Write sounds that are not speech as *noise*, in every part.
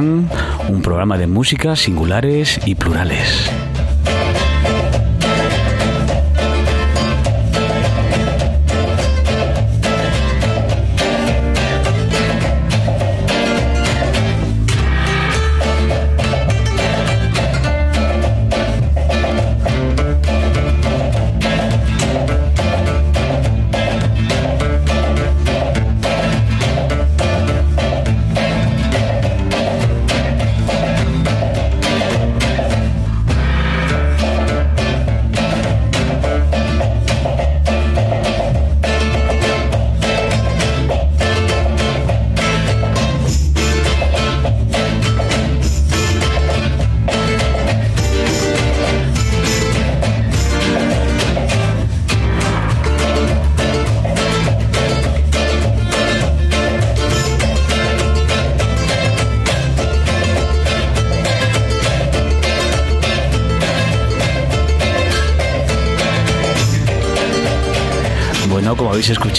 Un programa de música singulares y plurales.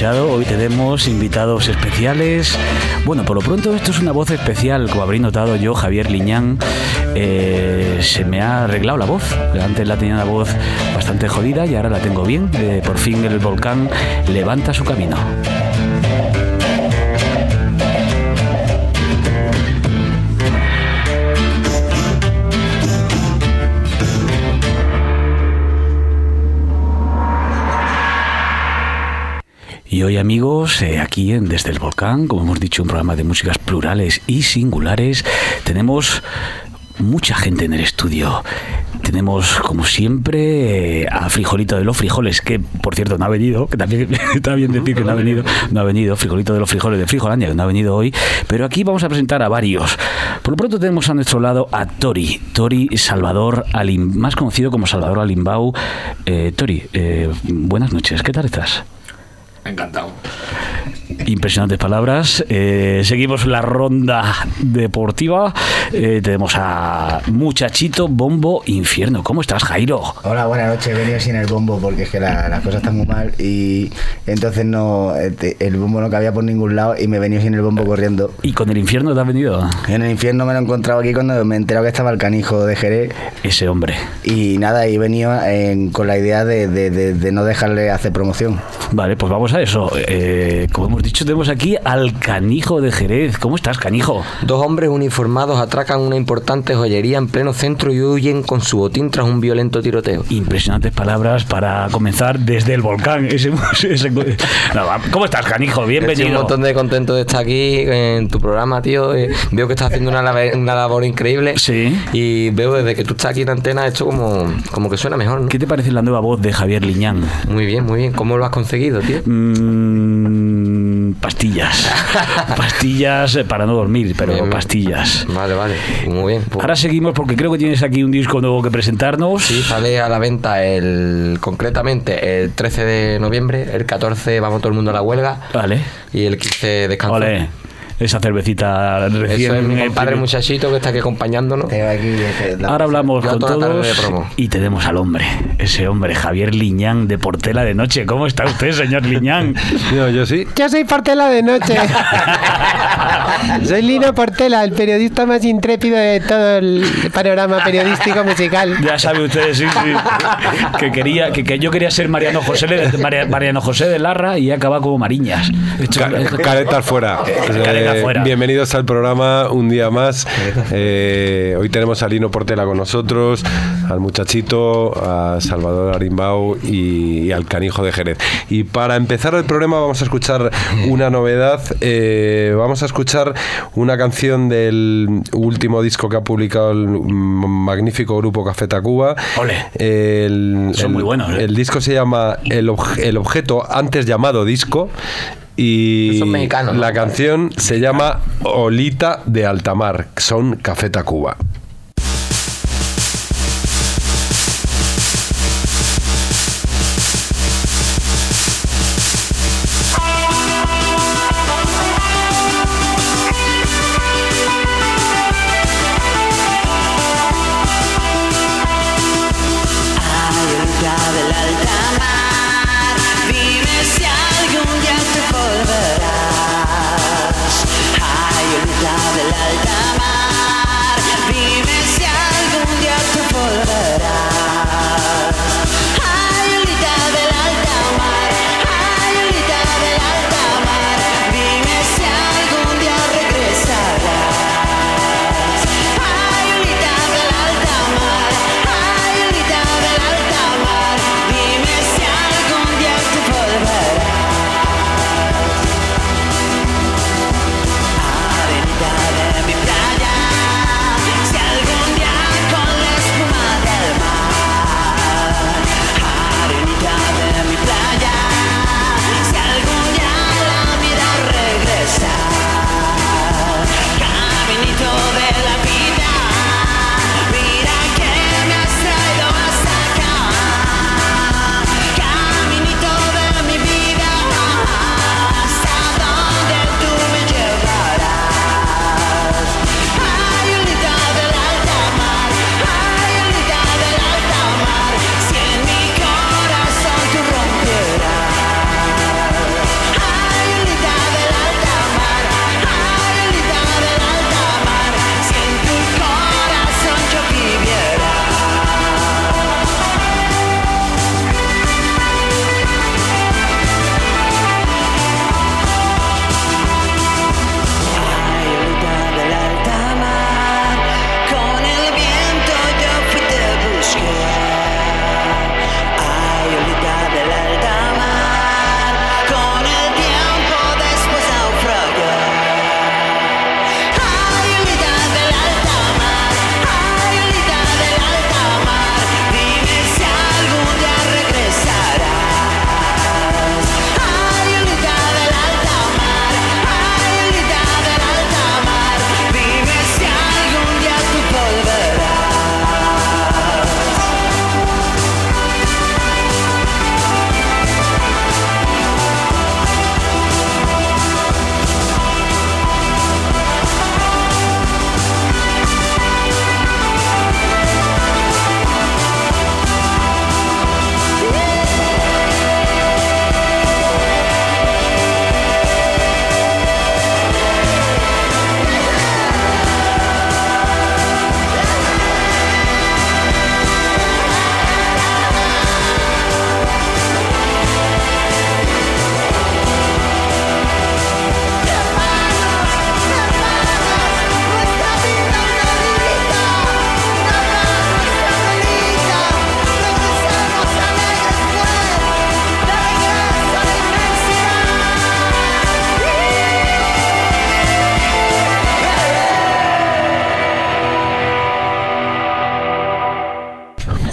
Hoy tenemos invitados especiales. Bueno, por lo pronto esto es una voz especial, como habréis notado yo, Javier Liñán. eh, se me ha arreglado la voz. Antes la tenía la voz bastante jodida y ahora la tengo bien. Eh, por fin el volcán levanta su camino. Y hoy amigos, eh, aquí en Desde el Volcán, como hemos dicho, un programa de músicas plurales y singulares, tenemos mucha gente en el estudio. Tenemos, como siempre, eh, a Frijolito de los Frijoles, que por cierto no ha venido, que también *laughs* está bien decir que no ha venido, no ha venido, Frijolito de los Frijoles de Frijolandia, que no ha venido hoy, pero aquí vamos a presentar a varios. Por lo pronto tenemos a nuestro lado a Tori, Tori Salvador Alim, más conocido como Salvador Alimbau. Eh, Tori, eh, buenas noches, ¿qué tal estás? Encantado. Impresionantes palabras. Eh, seguimos la ronda deportiva. Eh, tenemos a Muchachito Bombo Infierno. ¿Cómo estás, Jairo? Hola, buenas noches. He venido sin el bombo porque es que la- las cosas están muy mal y entonces no eh, el bombo no cabía por ningún lado y me he venido sin el bombo corriendo. ¿Y con el infierno te has venido? En el infierno me lo he encontrado aquí cuando me he enterado que estaba el canijo de Jerez Ese hombre. y nada, y he venido en- con la idea de, de- de- de no dejarle hacer promoción. Vale, pues vamos a eso. Eh, como hemos dicho, tenemos aquí al canijo de Jerez. ¿Cómo estás, canijo? Dos hombres uniformados atracan una importante joyería en pleno centro y huyen con su botín tras un violento tiroteo. Impresionantes palabras para comenzar desde el volcán. *laughs* Ese- ese- No, va- ¿Cómo estás, canijo? Estoy un Bienvenido. montón de contento de estar aquí en tu programa, tío. Eh, Veo que estás haciendo una labor increíble. Sí. Y veo desde que tú estás aquí en antena, esto como, como que suena mejor, ¿no? ¿Qué te parece la nueva voz de Javier Liñán? Muy bien, muy bien. ¿Cómo lo has conseguido, tío? Mm, pastillas. *laughs* pastillas eh, para no dormir, pero bien. pastillas. Vale, vale. Muy bien. Pues- Ahora seguimos porque creo que tienes aquí un disco nuevo que presentarnos. Sí, sale a la venta el concretamente el 13 de noviembre, el 14 vamos todo el mundo a la huelga Vale. y el 15 descanso. Vale. Esa cervecita recién. Eso es mi compadre muchachito que está aquí acompañándonos. Aquí, Ahora hablamos con todos y tenemos al hombre, ese hombre, Javier Liñán de Portela de Noche. ¿Cómo está usted, señor Liñán? *laughs* Yo, yo sí. Yo soy Portela de noche. *laughs* soy Lino Portela, el periodista más intrépido de todo el panorama periodístico musical. Ya sabe usted, sí, sí. Que quería, que, que yo quería ser Mariano José, de- Maria- Mariano José de Larra y he acabado como Mariñas. Esto- Ca- Caretas fuera. Caretas Fuera. Bienvenidos al programa un día más. *laughs* Eh, hoy tenemos a Lino Portela con nosotros, al muchachito, a Salvador Arimbau y, y al canijo de Jerez. Y para empezar el programa vamos a escuchar una novedad. Eh, vamos a escuchar una canción del último disco que ha publicado el magnífico grupo Café Tacuba. Ole. El, Son el- muy buenos, ¿eh? El disco se llama El Objeto, antes llamado disco. Y Son mexicanos, ¿no? la canción se llama Olita de Altamar, son Café Tacuba.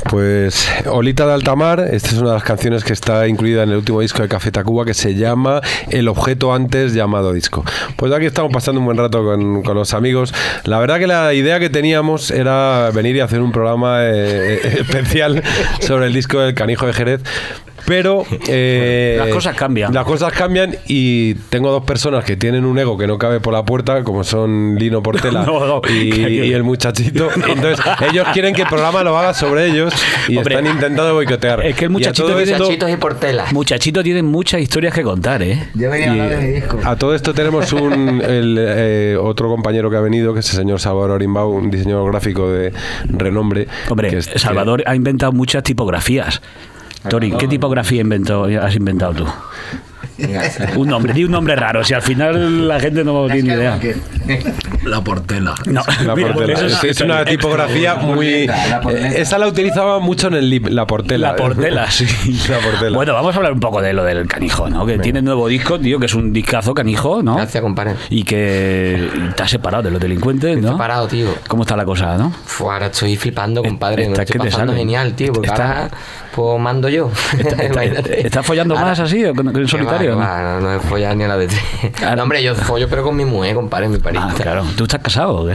Pues Olita de Altamar, esta es una de las canciones que está incluida en el último disco de Café Tacuba que se llama El objeto antes llamado disco. Pues aquí estamos pasando un buen rato con, con los amigos. La verdad que la idea que teníamos era venir y hacer un programa eh, eh, *laughs* especial sobre el disco del Canijo de Jerez. Pero eh, Las cosas cambian. Las cosas cambian y tengo dos personas que tienen un ego que no cabe por la puerta, como son Lino Portela *laughs* No, no, y, *laughs* y el muchachito. *laughs* Entonces, ellos quieren que el programa lo haga sobre ellos y Hombre, están intentando boicotear. es que el Y a muchachito tiene- esto- Muchachitos y Portela. Muchachito tiene muchas historias que contar, ¿eh? Yo venía a hablar de mi disco. A todo esto tenemos un el, eh, otro compañero que ha venido, que es el señor Salvador Orimbau, un diseñador gráfico de renombre. Hombre, que es- que- Salvador ha inventado muchas tipografías. Tori, ¿qué tipografía inventó, has inventado tú? Un nombre, di un nombre raro, si al final la gente no tiene ni idea. *laughs* La portela. No, La portela. eso Es, es una tipografía muy. Eh, Esa la utilizaba mucho en el lib, la portela. La portela, *laughs* sí. La portela. Bueno, vamos a hablar un poco de lo del canijo, ¿no? Que tiene nuevo disco, tío, que es un discazo canijo, ¿no? Gracias, compadre. Y que has separado de los delincuentes, ¿no? separado, tío. ¿Cómo está la cosa, no? Fue, ahora estoy flipando, compadre. Me Está lo estoy que te pasando sale. genial, tío. Porque Está- ahora pues mando yo. Está- *laughs* está-. ¿Estás follando Ahora- más así en solitario? No? no, no he follado ni a la de tres. Claro. No, hombre, yo follo, pero con mi mujer, compadre, mi pariente. Ah, claro. ¿Tú estás casado o qué?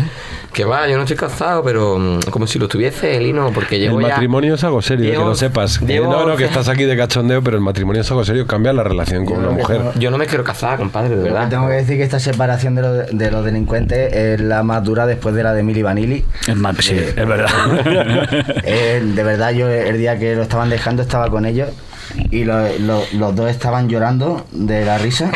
Que va, yo no estoy casado, pero mm, como si lo tuviese, Lino, porque el llevo ya... matrimonio es algo serio, Llevo- que lo sepas. Llevo- no, no, que estás aquí de cachondeo, pero el matrimonio es algo serio, cambia la relación con una mujer. Yo no me quiero casar, compadre, de verdad. Tengo que decir que esta separación de los, de los delincuentes es la más dura después de la de Mili Vanilli. Es más, sí, es verdad. *laughs* Eh, de verdad, yo el día que lo estaban dejando estaba con ellos y lo- lo- los dos estaban llorando de la risa.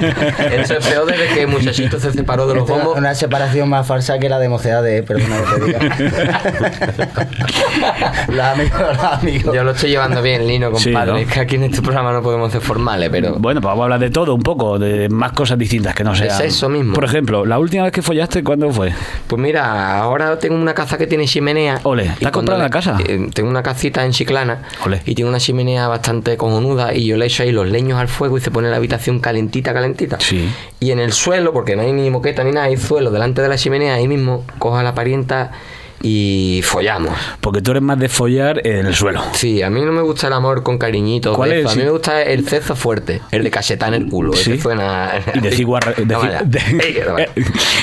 *laughs* Eso es peor desde que el muchachito se separó de los Esto es bombos. una separación más falsa que la de mocedades, perdona que te diga. *laughs* los amigos, los amigos. Yo lo estoy llevando bien, Lino, Sí, compadre. ¿no? Es que aquí en este programa no podemos ser formales, pero... Bueno, pues vamos a hablar de todo un poco, de más cosas distintas que no sean. eso mismo. Por ejemplo, la última vez que follaste, ¿cuándo fue? Pues mira, ahora tengo una casa que tiene chimenea. Ole, ¿te has comprado la casa? eh, tengo una casita en Chiclana. Ole. Y tiene una chimenea bastante cojonuda. Y yo le echo ahí los leños al fuego y se pone la habitación calentita, calentita. Sí. Y en el suelo, porque no hay ni moqueta ni nada, hay suelo delante de la chimenea, ahí mismo, coja la parienta y follamos. Porque tú eres más de follar en el suelo. Sí, a mí no me gusta el amor con cariñitos. ¿Cuál es? A mí me gusta el cezo fuerte, el de cachetar en el culo. Sí. Ese suena. Y de ciguarre- de Toma ci- ya. de- Ey, que toma.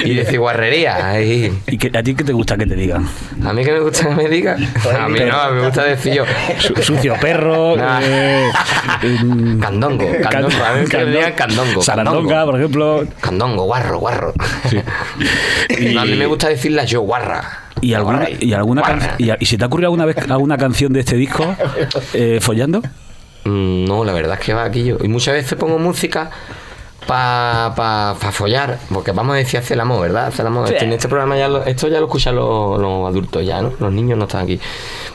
y de ciguarrería. ¿Y que, a ti qué te gusta que te digan? A mí que me gusta que me diga. A mí no, me gusta decir yo. Su- sucio perro. Nah. eh, em, Candongo, candongo. A mí que me digan candongo. Sarandonga, por ejemplo. Candongo, guarro, guarro. No, a mí me gusta decirlas yo, guarra. ¿Y alguna, y, alguna can- y, se te ha ocurrido alguna vez alguna canción de este disco *laughs* eh, follando? Mm, No, la verdad es que va aquí yo. Y muchas veces pongo música para pa, pa follar, porque vamos a decir hacer el amor, ¿verdad? Hacer el amor. Este- en este programa ya lo, esto ya lo escuchan los, los adultos ya, ¿no? Los niños no están aquí.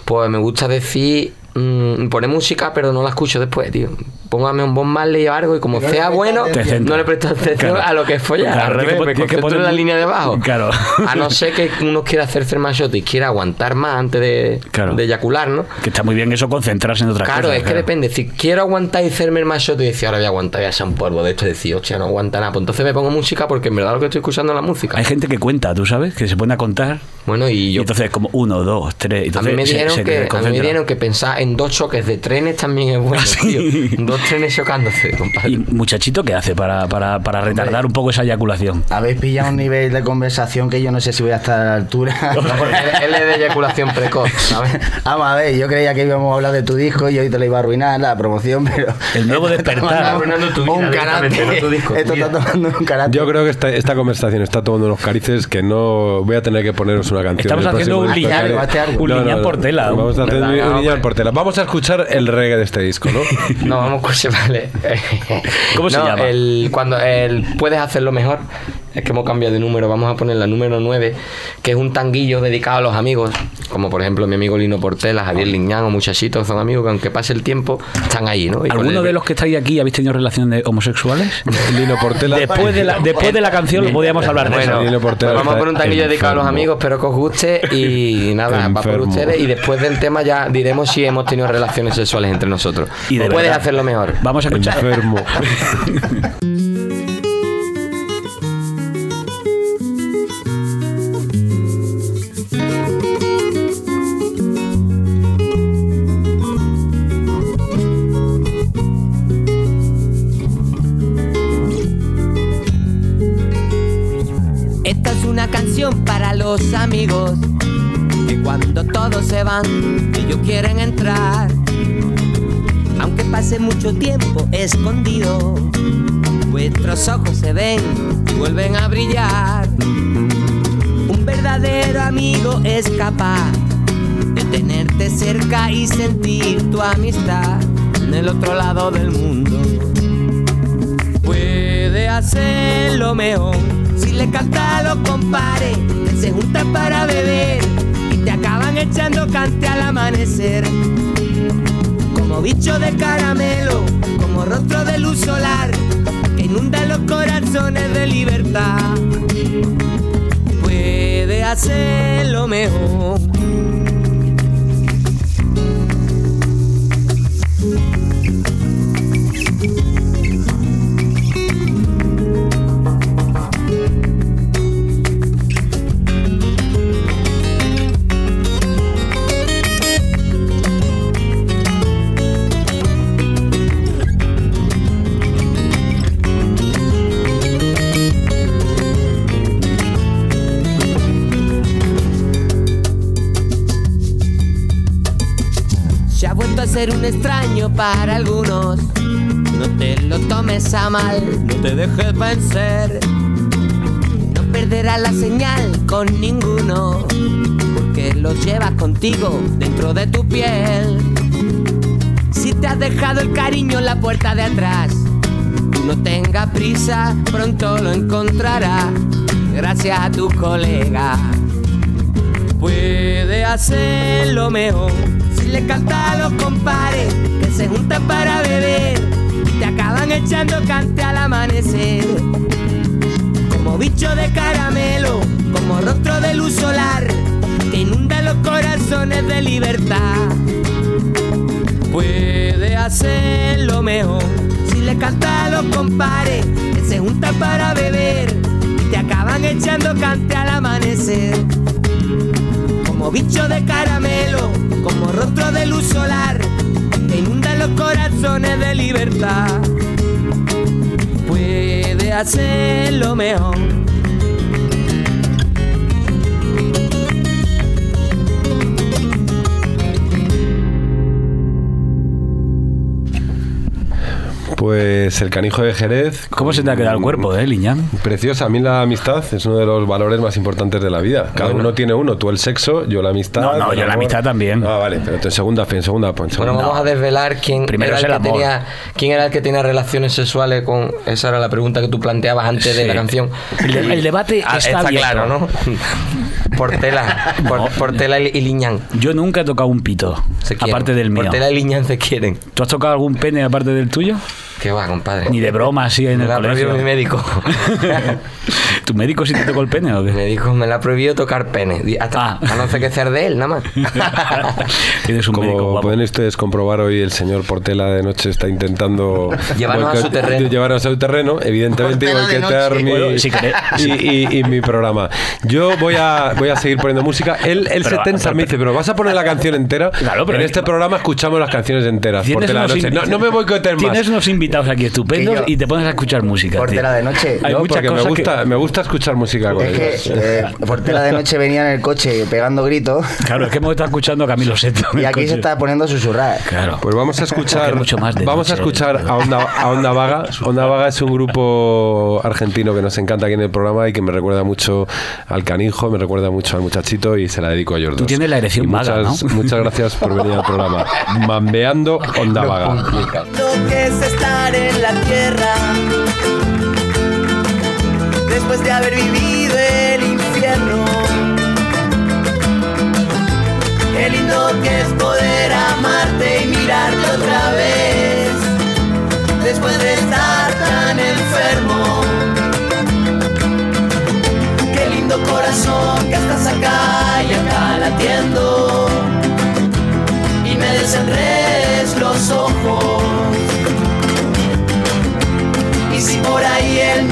Pues me gusta decir, mm, poner música, pero no la escucho después, tío. Póngame un Bob Marley o algo y como sea bueno, no le presto atención Claro. a lo que es follar. Claro, al revés, que- tienes que concentro en la poner- línea de abajo. Claro. *laughs* A no ser que uno quiera hacerse el machote y quiera aguantar más antes de, Claro. de eyacular, ¿no? Que está muy bien eso, concentrarse en otra cosa. Claro, es que depende. Si quiero aguantar y hacerme el machote y decir, ahora voy a aguantar y hacer un polvo de esto y decir, hostia, no aguanta nada. Pues entonces me pongo música porque en verdad lo que estoy escuchando es la música. Hay gente que cuenta, tú sabes, que se pone a contar. Bueno, y Y yo. entonces como uno, dos, tres. a Entonces mí, me se- dijeron se que, a mí me dijeron que pensar en dos choques de trenes también es bueno, Ah, sí. tío. *laughs* Dos trenes chocándose, compadre. ¿Y muchachito qué hace para, para, para retardar un poco esa eyaculación? Habéis pillado un nivel de conversación que yo no sé si voy a estar a la altura. *laughs* No, porque *laughs* él, es de eyaculación precoz, ¿sabes? Vamos a ver, yo creía que íbamos a hablar de tu disco y hoy te lo iba a arruinar la promoción, pero. El nuevo *laughs* despertar. tu vida Un carácter. no tu disco, Esto está tomando un carácter. Yo creo que esta, esta conversación está tomando unos carices que no voy a tener que poneros una canción. Estamos haciendo un lineal, un lineal por tela, Vamos a un, lineal por tela. Vamos a escuchar el reggae de este disco, ¿no? No, vamos a escuchar, *laughs* vale. ¿Cómo se No, llama? El, cuando el puedes hacerlo mejor, es que hemos cambiado de número, vamos a poner la número 9, que es un tanguillo dedicado a los amigos, como por ejemplo mi amigo Lino Portela, Javier Liñán o muchachitos, son amigos que aunque pase el tiempo, están ahí, ¿no? Y ¿Alguno el- de los que estáis aquí habéis tenido relaciones homosexuales? *laughs* Lino Portela. Después de la, después de la canción podíamos hablar de Bueno, eso. Lino pues Portela vamos a poner un tanguillo dedicado a los amigos, espero que os guste y *laughs* nada, va por ustedes y después del tema ya diremos si hemos tenido relaciones sexuales entre nosotros. Y de puedes verdad. hacerlo mejor. Vamos a escuchar. Enfermo. *laughs* cuando todos se van, ellos quieren entrar. Aunque pase mucho tiempo escondido, vuestros ojos se ven y vuelven a brillar. Un verdadero amigo es capaz de tenerte cerca y sentir tu amistad en el otro lado del mundo puede hacerlo mejor. Si le canta a los compares, se juntan para beber te acaban echando cante al amanecer. Como bicho de caramelo, como rostro de luz solar que inunda los corazones de libertad. Puede hacerlo mejor. Ser un extraño para algunos. No te lo tomes a mal, no te dejes vencer. No perderás la señal con ninguno, porque lo llevas contigo dentro de tu piel. Si te has dejado el cariño en la puerta de atrás, no tengas prisa, pronto lo encontrarás, gracias a tu colega puede hacerlo mejor. Si le canta a los compares que se juntan para beber y te acaban echando cante al amanecer. Como bicho de caramelo, como rostro de luz solar que inunda los corazones de libertad. Puede hacerlo mejor. Si le canta a los compares que se juntan para beber y te acaban echando cante al amanecer como bicho de caramelo, como rostro de luz solar, que inunda los corazones de libertad. Puede hacerlo mejor. Pues el canijo de Jerez. ¿Cómo se te ha quedado el cuerpo, eh, Liñán? Preciosa. A mí la amistad es uno de los valores más importantes de la vida. Cada uno tiene uno. Tú el sexo, yo la amistad. No, no, yo la amistad también. Ah, vale. Pero en segunda, en segunda, en Bueno, segunda. vamos a desvelar quién Primero era, es el el que tenía, quién era el que tenía relaciones sexuales con... Esa era la pregunta que tú planteabas antes de la canción. El, de- el debate Ah, está, abierto. claro, ¿no? Portela, *laughs* por, Portela y Liñán. Yo nunca he tocado un pito, Se aparte del mío. Portela y Liñán se quieren. ¿Tú has tocado algún pene aparte del tuyo? ¿Qué va, compadre? Ni de broma, así en Me el la colegio. mi médico. *laughs* ¿Tu médico sí te tocó el pene o qué? médico me la ha prohibido tocar pene. Hasta, Ah. A no ser que ser de él, nada más. *laughs* Tienes un médico Como guapo. pueden ustedes comprobar hoy, el señor Portela de noche está intentando *laughs* Llevarnos a su terreno. Llevarnos a su terreno. Evidentemente, boicotear noche. mi, Bueno, *laughs* si y, y- y mi programa. Yo voy a, voy a seguir poniendo música. Él, él Pero- se tensa, pero- me dice, pero vas a poner la canción entera. Claro, pero- en este programa escuchamos las canciones enteras. Portela de noche. No, me boicoteen más. Tienes unos invitados aquí estupendos Que yo- y te pones a escuchar música. Portela tío. de noche. Hay No, muchas porque me cosas que- gusta, me gusta escuchar música con Es ellos. que eh, Portela de noche venía en el coche pegando gritos Claro, es que hemos estado escuchando a Camilo Seto. y aquí se está poniendo a susurrar. Claro. Pues vamos a escuchar, mucho más de vamos a escuchar ¿verdad? a Onda, a Onda Vaga. *laughs* Onda Vaga es un grupo argentino que nos encanta aquí en el programa y que me recuerda mucho al canijo, me recuerda mucho al muchachito y se la dedico a ellos Tú tienes la erección Y vaga, muchas, ¿no? *laughs* Muchas gracias por venir al programa. *laughs* Mambeando Onda Vaga. Lo que es estar en la tierra después de haber vivido el infierno. Qué lindo que es poder amarte y mirarte otra vez después de estar tan enfermo. Qué lindo corazón que estás acá y acá latiendo y me desenredes los ojos. Y si por ahí el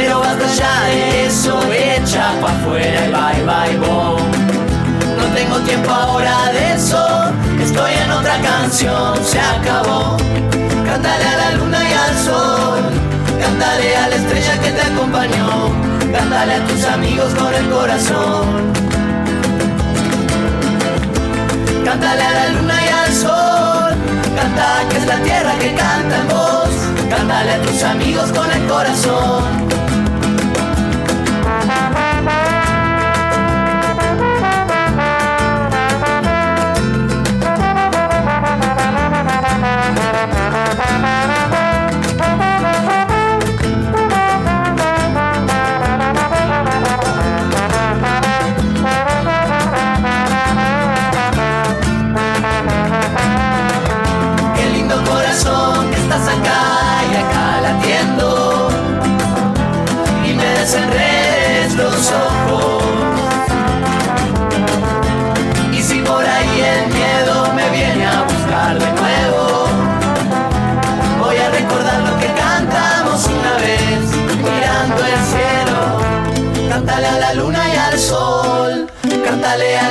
Pero basta ya de eso, echa pa' afuera y bye bye bo. No tengo tiempo ahora de eso, estoy en otra canción, se acabó. Cántale a la luna y al sol, cántale a la estrella que te acompañó, cántale a tus amigos con el corazón. Cántale a la luna y al sol, canta que es la tierra que canta en voz, cántale a tus amigos con el corazón.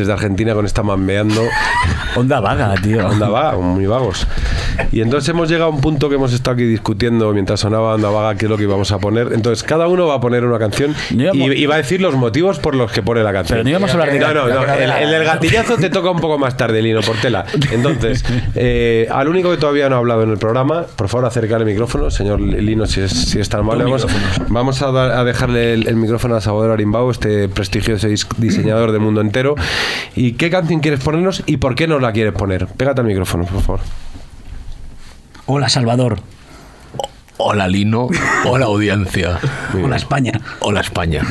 Desde Argentina con esta mambeando. Onda vaga, tío. Onda vaga, muy vagos. Y entonces hemos llegado a un punto que hemos estado aquí discutiendo mientras sonaba Onda Vaga qué es lo que íbamos a poner. Entonces cada uno va a poner una canción No y, y va a decir los motivos por los que pone la canción. Pero no íbamos a hablar de No, no, no, el, el del gatillazo te toca un poco más tarde, Lino Portela. Entonces, eh, al único que todavía no ha hablado en el programa, por favor acercar el micrófono, señor Lino, si es, si es tan amable. Vamos, vamos a, dar- a dejarle el, el micrófono a Salvador Arimbao, este prestigioso dis- diseñador del mundo entero. ¿Y qué canción quieres ponernos y por qué nos la quieres poner? Pégate al micrófono, por favor. Hola, Salvador. Hola Lino, hola audiencia. Hola, España. Hola España.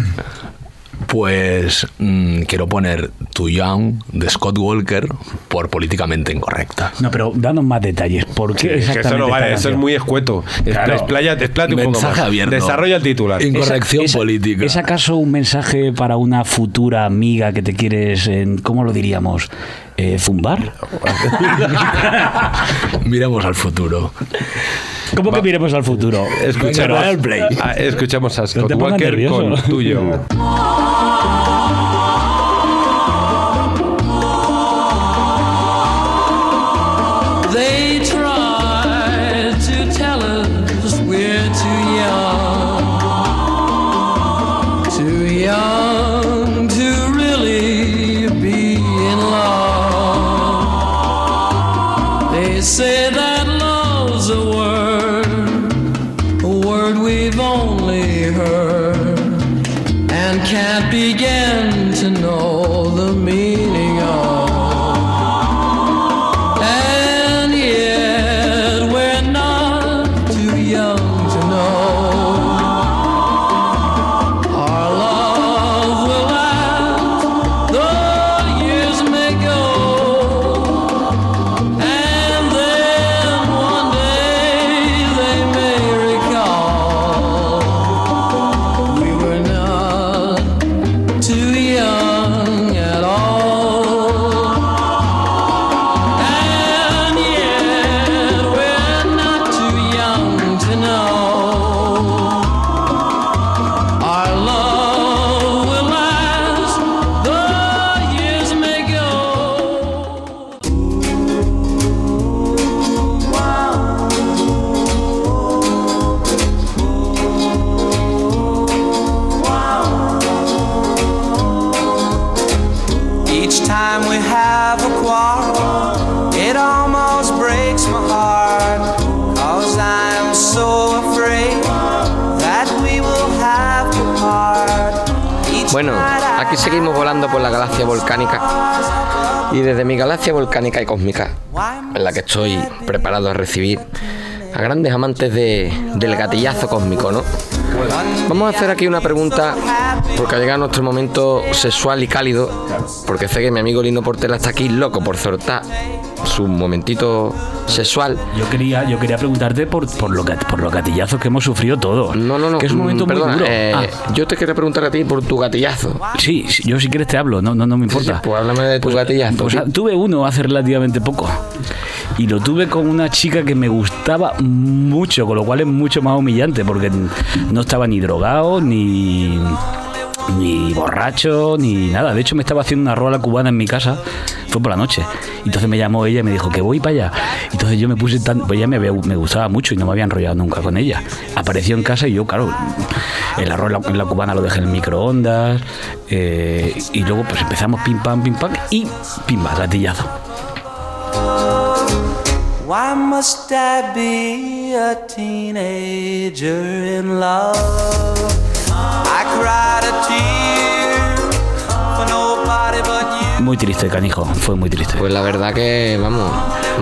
Pues mm, quiero poner Too Young de Scott Walker por políticamente incorrecta. No, pero danos más detalles. ¿Por qué Sí, es que exactamente eso no vale, eso es muy escueto. Es- Claro. Un poco Mensaje más. abierto. Desarrolla el titular. Inco- Incorrección ¿Es- es- política. ¿Es acaso un mensaje para una futura amiga que te quieres, en, ¿cómo lo diríamos? Eh, ¿Zumbar? *laughs* Miremos al futuro. ¿Cómo que miremos al futuro? Al play. Escuchemos a Scott Walker nervioso. con tuyo. *laughs* Y desde mi galaxia volcánica y cósmica, en la que estoy preparado a recibir a grandes amantes de- del gatillazo cósmico, ¿no? Vamos a hacer aquí una pregunta, porque ha llegado nuestro momento sexual y cálido, porque sé que mi amigo Lino Portela está aquí loco por soltar su momentito sexual. Yo quería, yo quería preguntarte por, por, lo, gat- por los gatillazos que hemos sufrido todos. No, no, no. Que es un momento mm, muy perdona, duro. eh, Ah, Yo te quería preguntar a ti por tu gatillazo. sí, sí, yo si quieres te hablo, no, no, no me importa. Sí, pues háblame de tu gatillazo. Pues, sí. ah, tuve uno hace relativamente poco. Y lo tuve con una chica que me gustaba mucho, con lo cual es mucho más humillante, porque no estaba ni drogado, ni, ni borracho, ni nada. De hecho, me estaba haciendo una rola cubana en mi casa, fue por la noche. Entonces me llamó ella y me dijo que voy para allá. Entonces yo me puse tan. Pues ella me, había- me gustaba mucho y no me había enrollado nunca con ella. Apareció en casa y yo, claro, el arroz en la, cubana lo dejé en el microondas. eh, y luego pues empezamos pim pam, pim pam y pim pam. Why must I be a teenager in love? I cried a tear Muy triste, canijo, fue muy triste. Pues la verdad que, vamos.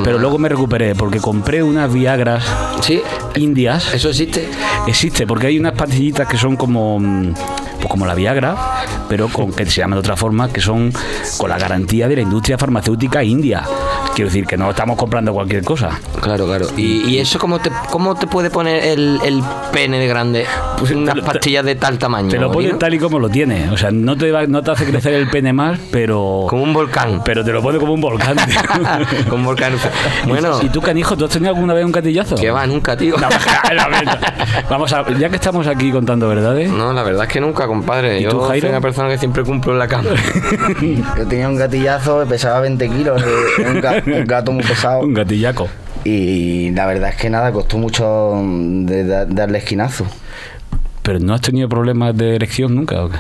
Pero luego me recuperé porque compré unas Viagras Sí, indias. eso existe. Existe, porque hay unas pastillitas que son como, mm, pues como la Viagra, pero con que se llaman de otra forma, que son con la garantía de la industria farmacéutica india. Quiero decir que no estamos comprando cualquier cosa. Claro, claro. ¿Y, y eso cómo te, cómo te puede poner el, el pene de grande? Pues unas te pastillas de tal tamaño. Te lo pone tal y como lo tiene. O sea, no te, va- no te hace crecer el pene más, pero. Como un volcán. Pero te lo pone como un volcán. *laughs* Como un volcán. Bueno, ¿Y tú, canijo, tú has tenido alguna vez un gatillazo? que va nunca, tío. No, *laughs* la verdad. Vamos a, ya que estamos aquí contando verdades, No, la verdad es que nunca, compadre. ¿Y Yo tú, soy Jairo? una persona que siempre cumplo en la cama. *laughs* Yo tenía un gatillazo, pesaba 20 kilos, eh, un, ga- un gato muy pesado. un gatillaco. Y la verdad es que nada, costó mucho mm, de da- darle esquinazo. Pero no has tenido problemas de erección nunca. ¿o qué?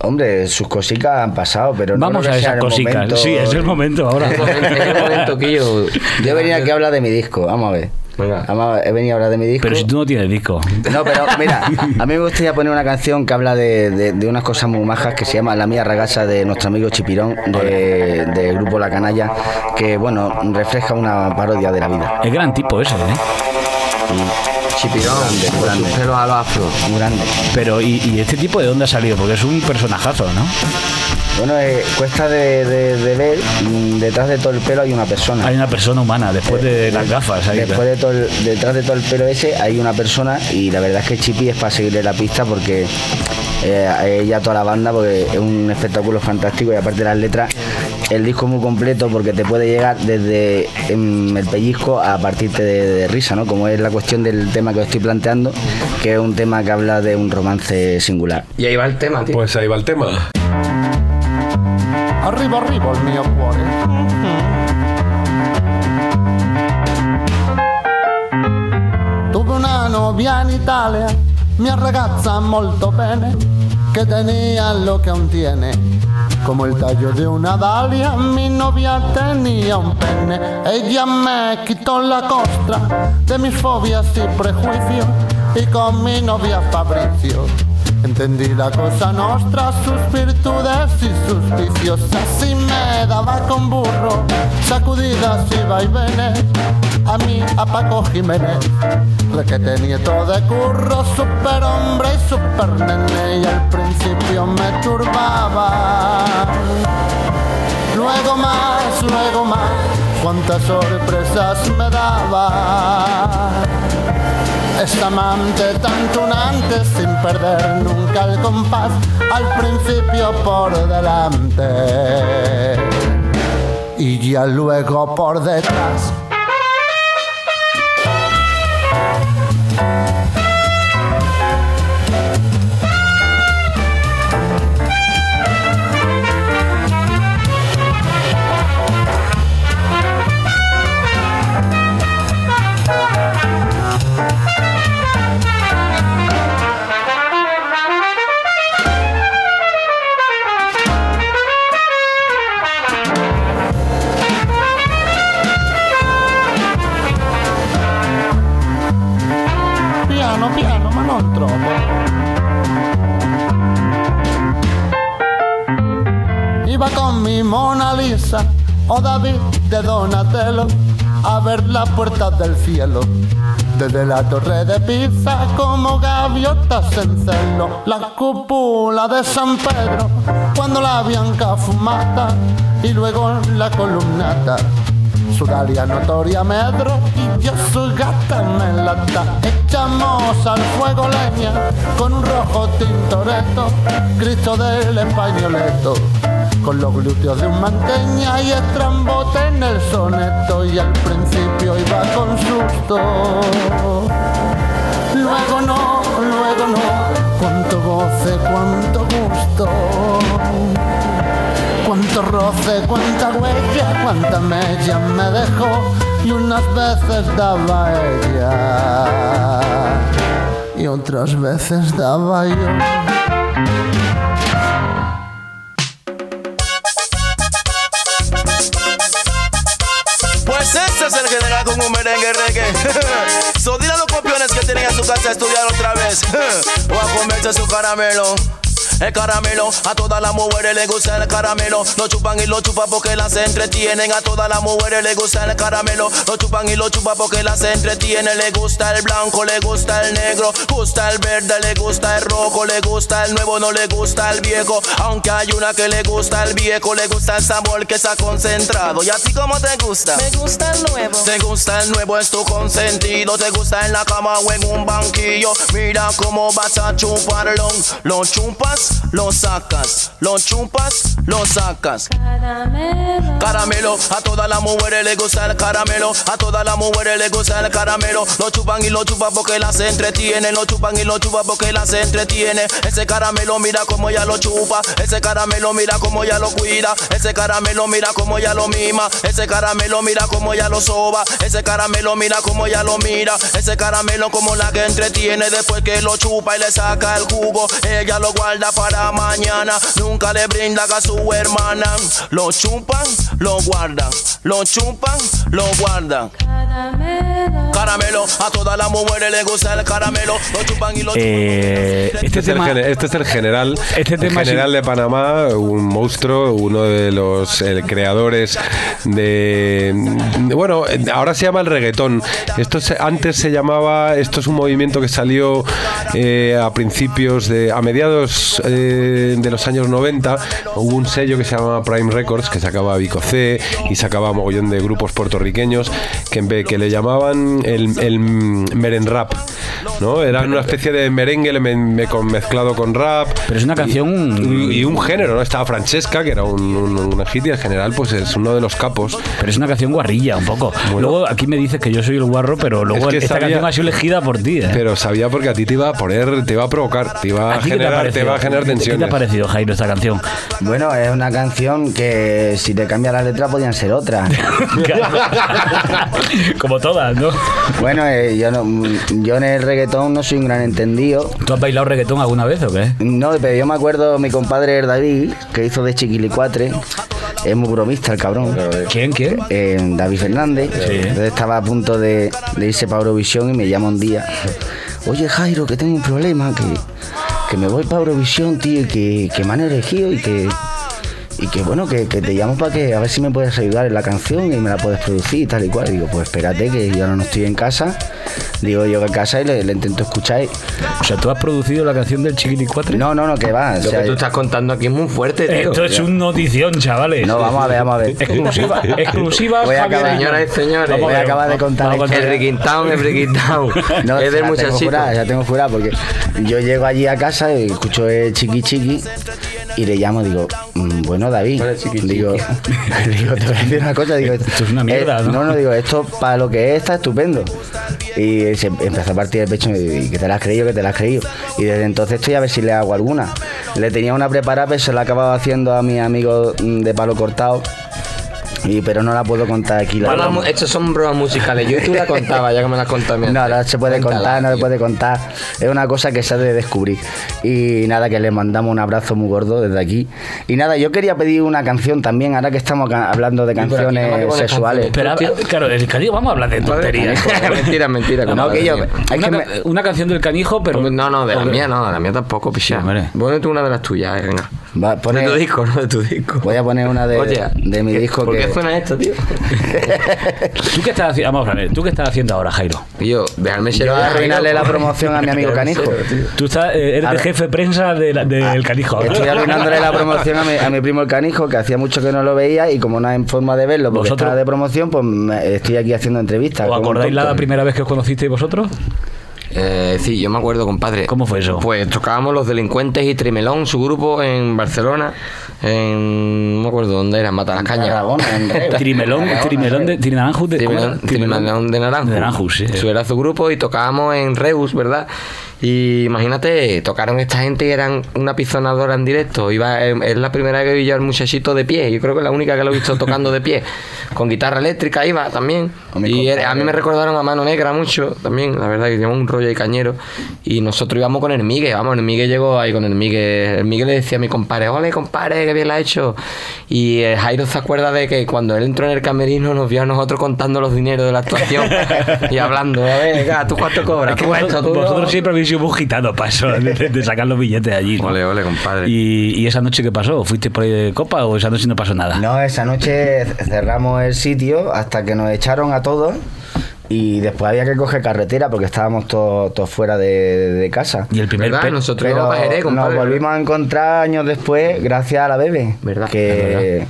Hombre, sus cositas han pasado, pero no Vamos a esas cositas. momento- Sí, es el momento ahora. Es el momento- que yo. Yo he venido aquí a hablar de mi disco, vamos a ver. Venga. Vamos a ver, he venido a hablar de mi disco. Pero si tú no tienes disco. No, pero mira, a mí me gustaría poner una canción que habla de, de- de unas cosas muy majas que se llama La mía ragasa de nuestro amigo Chipirón, de- del grupo La Canalla, que bueno, refleja una parodia de la vida. Es gran tipo ese, ¿eh? Chipirón, Grande, con grande. sus pelos a los afro. Muy grande. Pero, ¿y, y este tipo de dónde ha salido? Porque es un personajazo, ¿no? Bueno, eh, cuesta de, de- de ver, mm, detrás de todo el pelo hay una persona. Hay una persona humana después de las gafas. Ahí, Después de todo el- detrás de todo el pelo ese hay una persona y la verdad es que Chipi es para seguirle la pista porque eh, a ella toda la banda porque es un espectáculo fantástico y aparte las letras el disco es muy completo porque te puede llegar desde em, el pellizco a partirte de, de risa, ¿no? Como es la cuestión del tema que os estoy planteando, que es un tema que habla de un romance singular. Y ahí va el tema, tío. Pues ahí va el tema. Arrivo, arrivo il mio cuore. Tuve una novia in Italia, mia ragazza molto bene, que tenía lo que aún tiene. Como el tallo de una dalia, mi novia tenía un pene. Ella me quitó la costra de mis fobias y prejuicios y con mi novia Fabricio. Entendí la cosa nostra, sus virtudes y sus vicios. Así me daba con burro, sacudidas y vaivenes. A mí, a Paco Jiménez, le que tenía todo de curro, super hombre y super nene. Y al principio me turbaba. Luego más, luego más, cuántas sorpresas me daba. Esta amante tan tunante sin perder nunca el compás, al principio por delante y ya luego por detrás. Misa o David de Donatello a ver las puertas del cielo. Desde la torre de Pisa como gaviotas en celo, la cúpula de San Pedro cuando la bianca fumata y luego la columnata. Sudalia notoria medro y yo su gata me lata. Echamos al fuego leña con un rojo tintoreto, Cristo del españoleto. Con los glúteos de un manteña y estrambote en el soneto y al principio iba con susto. Luego no, luego no, cuánto goce, cuánto gusto. Cuánto roce, cuánta huella, cuánta mella me dejó y unas veces daba ella y otras veces daba yo. Casa a estudiar otra vez. *laughs* o a comerse su caramelo. El caramelo, a todas las mujeres les gusta el caramelo. Lo chupan y lo chupan porque las entretienen. A todas las mujeres les gusta el caramelo. Lo chupan y lo chupan porque las entretienen. Le gusta el blanco, le gusta el negro. Gusta el verde, le gusta el rojo. Le gusta el nuevo, no le gusta el viejo. Aunque hay una que le gusta el viejo. Le gusta el sabor que está concentrado. ¿Y a ti cómo te gusta? Me gusta el nuevo. Te gusta el nuevo, es tu consentido. Te gusta en la cama o en un banquillo. Mira cómo vas a chuparlo. Lo chupas, lo sacas. Lo chupas, lo sacas. Caramelo, a todas las mujeres les gusta el caramelo. A todas las mujeres les gusta el caramelo. Lo chupan y lo chupan porque las entretienen. Lo chupan y lo chupan porque las entretiene. Ese caramelo, mira cómo ya lo chupa. Ese caramelo, mira cómo ya lo cuida. Ese caramelo, mira cómo ya lo mima. Ese caramelo, mira cómo ya lo soba. Ese caramelo, mira cómo ya lo mira. Ese caramelo, como la que entretiene. Después que lo chupa y le saca el jugo, ella lo guarda para mañana. Nunca le brinda a su hermana. Lo chupan, lo guardan. Lo chupan, lo guardan. Caramelo, a todas las mujeres les gusta el caramelo. Lo chupan y lo chupan. Eh, Este, este es el, este es el general, Este el tema general sí- de Panamá, un monstruo, uno de los eh, creadores de, de- Bueno, ahora se llama el reggaetón. Esto se- antes se llamaba. Esto es un movimiento que salió eh, a principios de. a mediados eh, de los años 90. Hubo un sello que se llamaba Prime Records que sacaba Vico C y sacaba mogollón de grupos puertorriqueños que, en vez- que le llamaban el, el merenrap. ¿no? Era una especie de merengue me- me- con- mezclado con rap. Pero es una canción- Y, y un género, ¿no? Estaba Francesca, que era un, un, un hit, y en general, pues es uno de los capos. Pero es una canción guarrilla, un poco. Luego aquí me dices que yo soy el guarro, pero luego Es que esta sabía- canción ha sido elegida por ti. ¿eh? Pero sabía porque a ti te iba a poner, te iba a provocar, te iba a, ¿A te generar, te va a generar ¿Qué te ha parecido, Jairo, esta canción? Bueno, es una canción que si te cambia la letra podían ser otras. *laughs* Como todas, ¿no? Bueno, eh, yo, no, yo en el reggaetón no soy un gran entendido. ¿Tú has bailado reggaetón alguna vez o qué? No, pero yo me acuerdo mi compadre David, que hizo de Chiquilicuatre. Es muy bromista el cabrón. ¿Quién, quién? Eh, David Fernández. Entonces estaba a punto de, de irse para Eurovisión y me llama un día. Oye Jairo, que tengo un problema, que, que me voy para Eurovisión, tío, que, que me han elegido y que, y que bueno, que, que te llamo para que a ver si me puedes ayudar en la canción y me la puedes producir y tal y cual. Digo, pues espérate que yo ahora no estoy en casa. Digo, yo a casa y le, le intento escuchar. y- O sea, ¿tú has producido la canción del Chiquilicuatre? No, no, no, que va. o Lo sea, que tú estás contando aquí es muy fuerte, tío. Esto es un notición, chavales. No, vamos a ver, vamos a ver. Exclusiva, *laughs* exclusiva. Voy a acabar-. Señoras y señores, Vamos voy a acabar de contar vamos esto. El Riquintown, el Riquintown. No, es ya del tengo muchachito. jurada, ya tengo jurada porque yo llego allí a casa y escucho el chiqui chiqui y le llamo digo, "Mm, bueno David, ¿Cuál es chiqui digo, *laughs* digo, te voy a decir una cosa, digo, *laughs* Esto es una mierda, eh, ¿no? No, no, digo, esto para lo que es está estupendo. Y se empezó a partir el pecho y me dijo, "¿Y que te la has creído, que te la has creído. Y desde entonces estoy a ver si le hago alguna. Le tenía una preparada, pero se la acababa haciendo a mi amigo mm, de palo cortado. Y, pero no la puedo contar aquí. La Bueno, estos son bromas musicales. Yo y tú la contaba, ya que me las contado. No, no se puede contar, no se puede contar. Es una cosa que se ha de descubrir. Y nada, que le mandamos un abrazo muy gordo desde aquí. Y nada, yo quería pedir una canción también, ahora que estamos hablando de canciones pones sexuales. Pero, claro, el canijo, vamos a hablar de tonterías. *laughs* mentira, mentira. No, que yo- una, que ca- una canción del canijo, pero. No, no, de la mía no, de la mía tampoco, picha. Hombre. Bueno, tú una de las tuyas, eh, venga. Va, pone- De tu disco, ¿no? De tu disco. Voy a poner una de, Oye, de mi ¿qué- disco ¿Por que... qué suena esto, tío? *laughs* ¿Tú qué estás haciendo? Vamos a ver, ¿tú qué estás haciendo ahora, Jairo? Tío, déjame Yo voy a arruinarle la promoción a mi amigo *laughs* Canijo. Tú estás, eh, eres de Ahora- jefe de prensa de la- del canijo. ¿no? Estoy arruinándole la promoción a mi, a mi primo el canijo, que hacía mucho que no lo veía y como no hay forma de verlo porque ¿Vosotros? estaba de promoción, pues me- estoy aquí haciendo entrevistas. ¿Os acordáis la primera vez que os conocisteis vosotros? Eh, sí, yo me acuerdo, compadre. ¿Cómo fue eso? Pues tocábamos Los Delincuentes y Trimelón, su grupo, en Barcelona. En. No me acuerdo dónde era, Mata las Cañas. En. *laughs* Trimelón, Trimelón de. Trinaranjus de Trimelón. De Naranjus, sí. Eso era su grupo y tocábamos en Reus, ¿verdad? Y imagínate, tocaron esta gente y eran una pisonadora en directo. Iba, eh, es la primera vez que vi yo al muchachito de pie. Yo creo que es la única que lo he visto tocando de pie. Con guitarra eléctrica iba también. Y era- a mí me recordaron a Mano Negra mucho también. La verdad que teníamos un rollo de cañero. Y nosotros íbamos con el Migue. Vamos, el Migue llegó ahí con el Migue. El Migue le decía a mi compadre, ole compadre, que bien la ha hecho. Y eh, Jairo se acuerda de que cuando él entró en el camerino nos vio a nosotros contando los dineros de la actuación *laughs* y hablando, a ver, ¿tú cuánto cobras? Es que ¿Tú vosotros, esto? ¿Tú no?". vosotros siempre habéis sido muy gitanos para eso, de, sacar los billetes de allí. ¿no? Ole, ole, compadre. ¿Y, y esa noche qué pasó? ¿Fuiste por ahí de copa o esa noche no pasó nada? No, esa noche cerramos el sitio hasta que nos echaron a todos y después había que coger carretera porque estábamos todos fuera de, de casa. Y el primer ¿Verdad? pe- Nosotros Pero nos volvimos a encontrar años después gracias a la bebé. Verdad, Que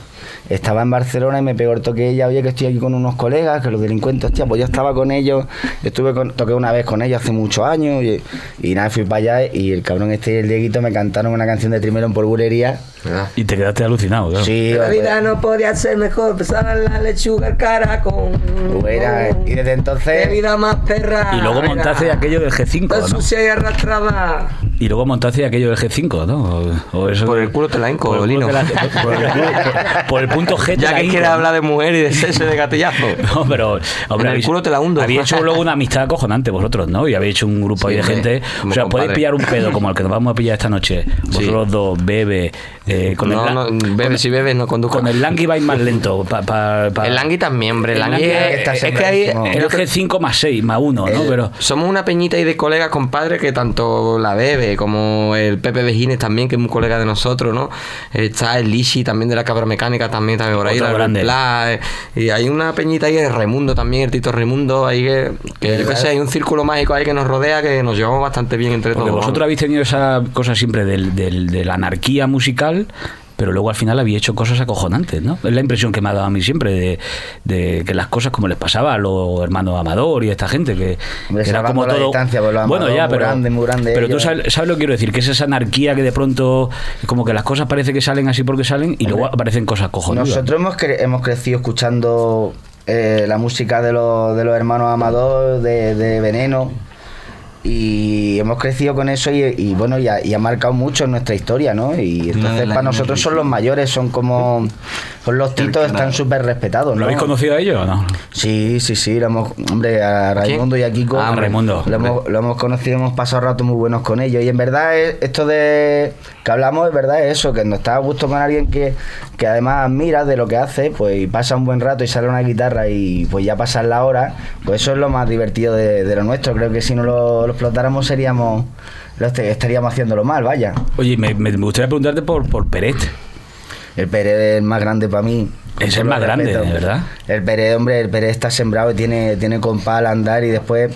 estaba en Barcelona y me pegó el toque ella, oye que estoy aquí con unos colegas, que los delincuentes, hostia, pues yo estaba con ellos, estuve con, toqué una vez con ellos hace muchos años y, y nada, fui para allá y el cabrón este y el Dieguito me cantaron una canción de Trimelón por bulería. ¿Verdad? Y te quedaste alucinado, claro. Sí, La vida no podía ser mejor, pesaba la lechuga, el caracol. Buena, y desde entonces- Qué vida más perra. Y luego montaste aquello del G5, Tan ¿no? sucia y arrastrada. Y luego montaste aquello del G5, ¿no? O, o eso Por el culo te la hinco, por Lino. la- por, el culo- por- por el punto G te Ya la que ¿no? hablar de mujer y de sexo de gatillazo. *laughs* No, pero hombre, En el habéis- culo te la hundo. Hecho luego una amistad acojonante vosotros, ¿no? Y habéis hecho un grupo ahí Sí, de hombre, gente. O sea, podéis pillar un pedo como el que nos vamos a pillar esta noche. Vosotros dos, bebe, eh, con no, el no, bebe, con- si bebes no conduzco. Con el Langui vais más lento. Pa, pa- pa- El Langui también, hombre. El El Langui es, es que hay... el G5 más 6, más 1, ¿no? Pero Somos una peñita ahí de colegas, compadre, que tanto la Bebe como el Pepe Vejines también, que es un colega de nosotros, ¿no? Está el Lishi también de la Cabra Mecánica, también está por ahí, Otro la grande. Bla, eh, y hay una peñita ahí, el Raimundo también, el Tito Raimundo, ahí que, que yo qué sé, hay un círculo mágico ahí que nos rodea, que nos llevamos bastante bien entre porque todos. vosotros habéis tenido esa cosa siempre del, del- de la anarquía musical. Pero luego al final habéis hecho cosas acojonantes, ¿no? Es la impresión que me ha dado a mí siempre de, de que las cosas como les pasaba a los hermanos Amador y a esta gente, que, Hombre, que era como la todo. distancia, pues bueno, ya, muy pero. grande, pero tú sabes, sabes lo que quiero decir, que es esa anarquía que de pronto, como que las cosas parece que salen así porque salen y luego aparecen cosas cojonudas. Nosotros hemos, cre- hemos crecido escuchando eh, la música de los, de los hermanos Amador, de, de Veneno, y hemos crecido con eso y, y bueno, y ha, y ha marcado mucho en nuestra historia, ¿no? Y entonces para nosotros son los mayores, son como... Son los titos, están súper respetados, ¿Lo ¿no? habéis conocido a ellos o no? Sí, sí, sí, lo hemos, hombre, a Raimundo y a Kiko. Ah, Raimundo. Lo hemos, lo hemos conocido, hemos pasado ratos muy buenos con ellos. Y en verdad, es- esto de que hablamos, es verdad, es eso, que nos está a gusto con alguien que, que además admira de lo que hace, pues y pasa un buen rato y sale una guitarra y pues ya pasa la hora, pues eso es lo más divertido de, de lo nuestro. Creo que si no lo, lo explotáramos seríamos, lo est- estaríamos haciéndolo mal, vaya. Oye, me, me gustaría preguntarte por, por Peret. El Pérez es el más grande para mí. Es el más grande, de verdad. El Pérez, hombre, el Pérez está sembrado y tiene, tiene compás al andar y después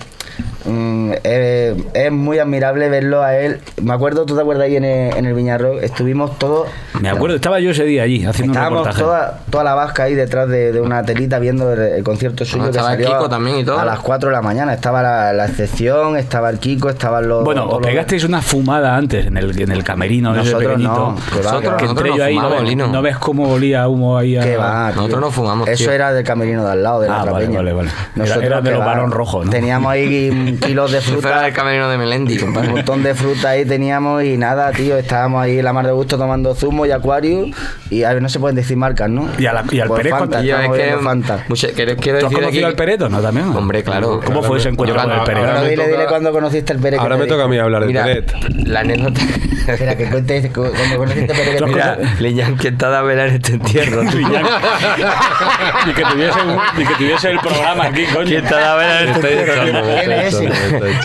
mm, es, es muy admirable verlo a él. Me acuerdo, ¿tú te acuerdas ahí en el, en el Viñarro? Estuvimos todos... Me acuerdo, estaba yo ese día allí haciendo un Estábamos reportaje. toda, toda la vasca ahí detrás de, de una telita viendo el, el concierto suyo Ah, que estaba el salió Kiko a, también y todo. a las 4 de la mañana. Estaba la, la excepción, estaba el Kiko, estaban los... Bueno, os los- pegasteis una fumada antes en el, en el camerino ese Nosotros pequeñito. no, que va, Nosotros- que nosotros entré no yo ahí, no, fumamos, no ves cómo olía humo ahí a... ¿Qué va? Nosotros no fumamos, Eso tío. era del camerino de al lado, de la Ah, otra vale, peña. vale, vale. Era- Nosotros era de que los va, Barón Rojo, ¿no? Teníamos ahí kilos de *laughs* fruta, el camerino de Melendi, un compadre. montón de fruta ahí teníamos y nada, tío. Estábamos ahí la mar de gusto tomando zumo y acuario y a ver, no se pueden decir marcas, ¿no? Y a la- y al Pues Pérez, Fanta, ¿cuánto- Yo, es que, Fanta. mucha- quiero, quiero ¿Tú has decir conocido aquí- al Pereto, no? También. Hombre, claro. ¿Cómo fue ese encuentro con el Pereto? ahora dile, toca- dile cuando conociste el Pérez. que Ahora me toca a mí hablar de Mira, Peret. la anécdota. Espera, que cuentes cu- cuando conociste el Pérez. que te Mira, dijo. Liñán, ¿quién te ha dado a velar este entierro? *laughs* *laughs* ni, que tuviese un- que el programa aquí, coño. ¿Quién te a velar este Estoy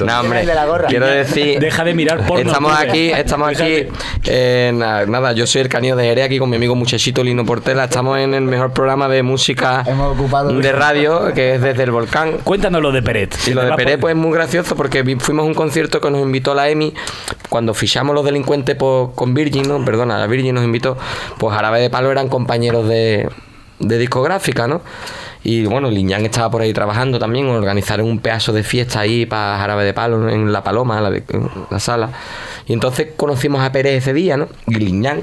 No, hombre, quiero decir. Deja de mirar porno. Estamos aquí, estamos aquí. eh, na- nada, yo soy el canillo de Jerez aquí con mi amigo Muchachito Lino Portela. Estamos en el mejor programa de música Hemos ocupado. de radio, que es desde el volcán. Cuéntanos lo de Peret. Y lo de Pérez, pues es muy gracioso porque vi- fuimos a un concierto que nos invitó la EMI cuando fichamos los delincuentes por- con Virgin, ¿no? Perdona, la Virgin nos invitó. Pues Jarabe de Palo eran compañeros de, de discográfica, ¿no? Y bueno, Liñán estaba por ahí trabajando también, organizaron un pedazo de fiesta ahí para Jarabe de Palo en La Paloma, la sala. Y entonces conocimos a Pérez ese día, ¿no? Y Liñán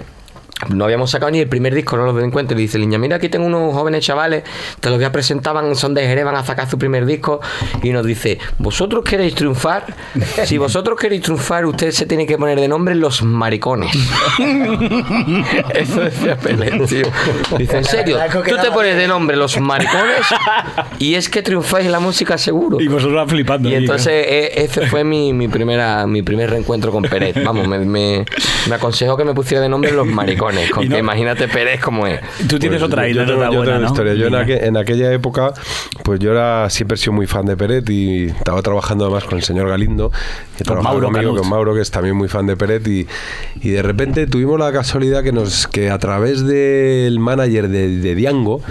no habíamos sacado ni el primer disco, ¿no? Los delincuentes. Le dice Liña, mira, aquí tengo unos jóvenes chavales, te los voy a presentar, van- son de Jerez, van a sacar su primer disco. Y nos dice, ¿vosotros queréis triunfar? Si vosotros queréis triunfar, usted se tiene que poner de nombre Los Maricones. *laughs* Eso decía Pelé, tío. Dice, en serio, tú te pones de nombre Los Maricones y es que triunfáis en la música seguro. Y vosotros flipando. Y entonces e- ese fue mi, mi primera mi primer reencuentro con Pérez. Vamos, me, me, me aconsejó que me pusiera de nombre los maricones. Con Y no- que imagínate Pérez como es. Tú tienes Pues otra yo- tengo- yo buena, tengo ¿no? historia. Yo en, aqu- en aquella época, pues yo era siempre he sido muy fan de Peret y estaba trabajando además con el señor Galindo, que trabajaba Mauro conmigo, con Mauro, que es también muy fan de Peret, y, y de repente tuvimos la casualidad que nos que a través del manager de, de Diango,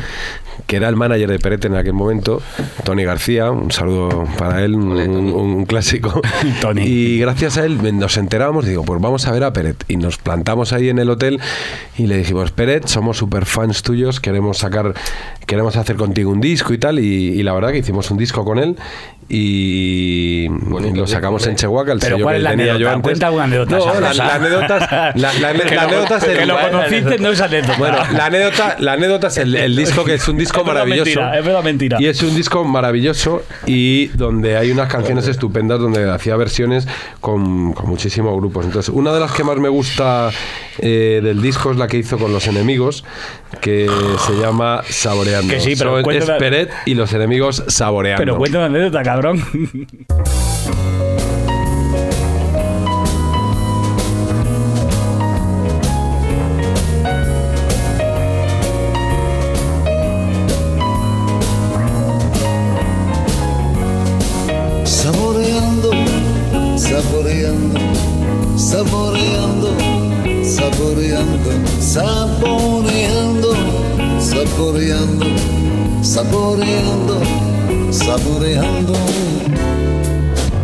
que era el manager de Peret en aquel momento, Tony García, un saludo para él, un, un- un clásico. *laughs* Tony. Y gracias a él nos enterábamos, digo, pues vamos a ver a Peret. Y nos plantamos ahí en el hotel y le dijimos, Peret, somos super fans tuyos, queremos sacar, queremos hacer contigo un disco y tal. Y la verdad que hicimos un disco con él y lo sacamos en Chehuaca, el Pero sello ¿cuál que es la tenía yo antes. Cuenta una anécdota No, la, anécdota es- *laughs* la, la- Que la lo- anécdota es el- que lo conociste no es anécdota. Bueno, la anécdota, la anécdota es el, el disco que es un disco *laughs* Es maravilloso. mentira, es verdad mentira. Y es un disco maravilloso y donde hay unas canciones estupendas donde hacía versiones con, con muchísimos grupos. Entonces, una de las que más me gusta eh, del disco es la que hizo con los enemigos, que se llama Saboreando. Que sí, pero Son- es cuéntame- Peret y los enemigos saboreando. Pero cuenta una anécdota, cabrón. Saboreando, saboreando, saboreando, saboreando, saboreando, saboreando, saboreando, saboreando.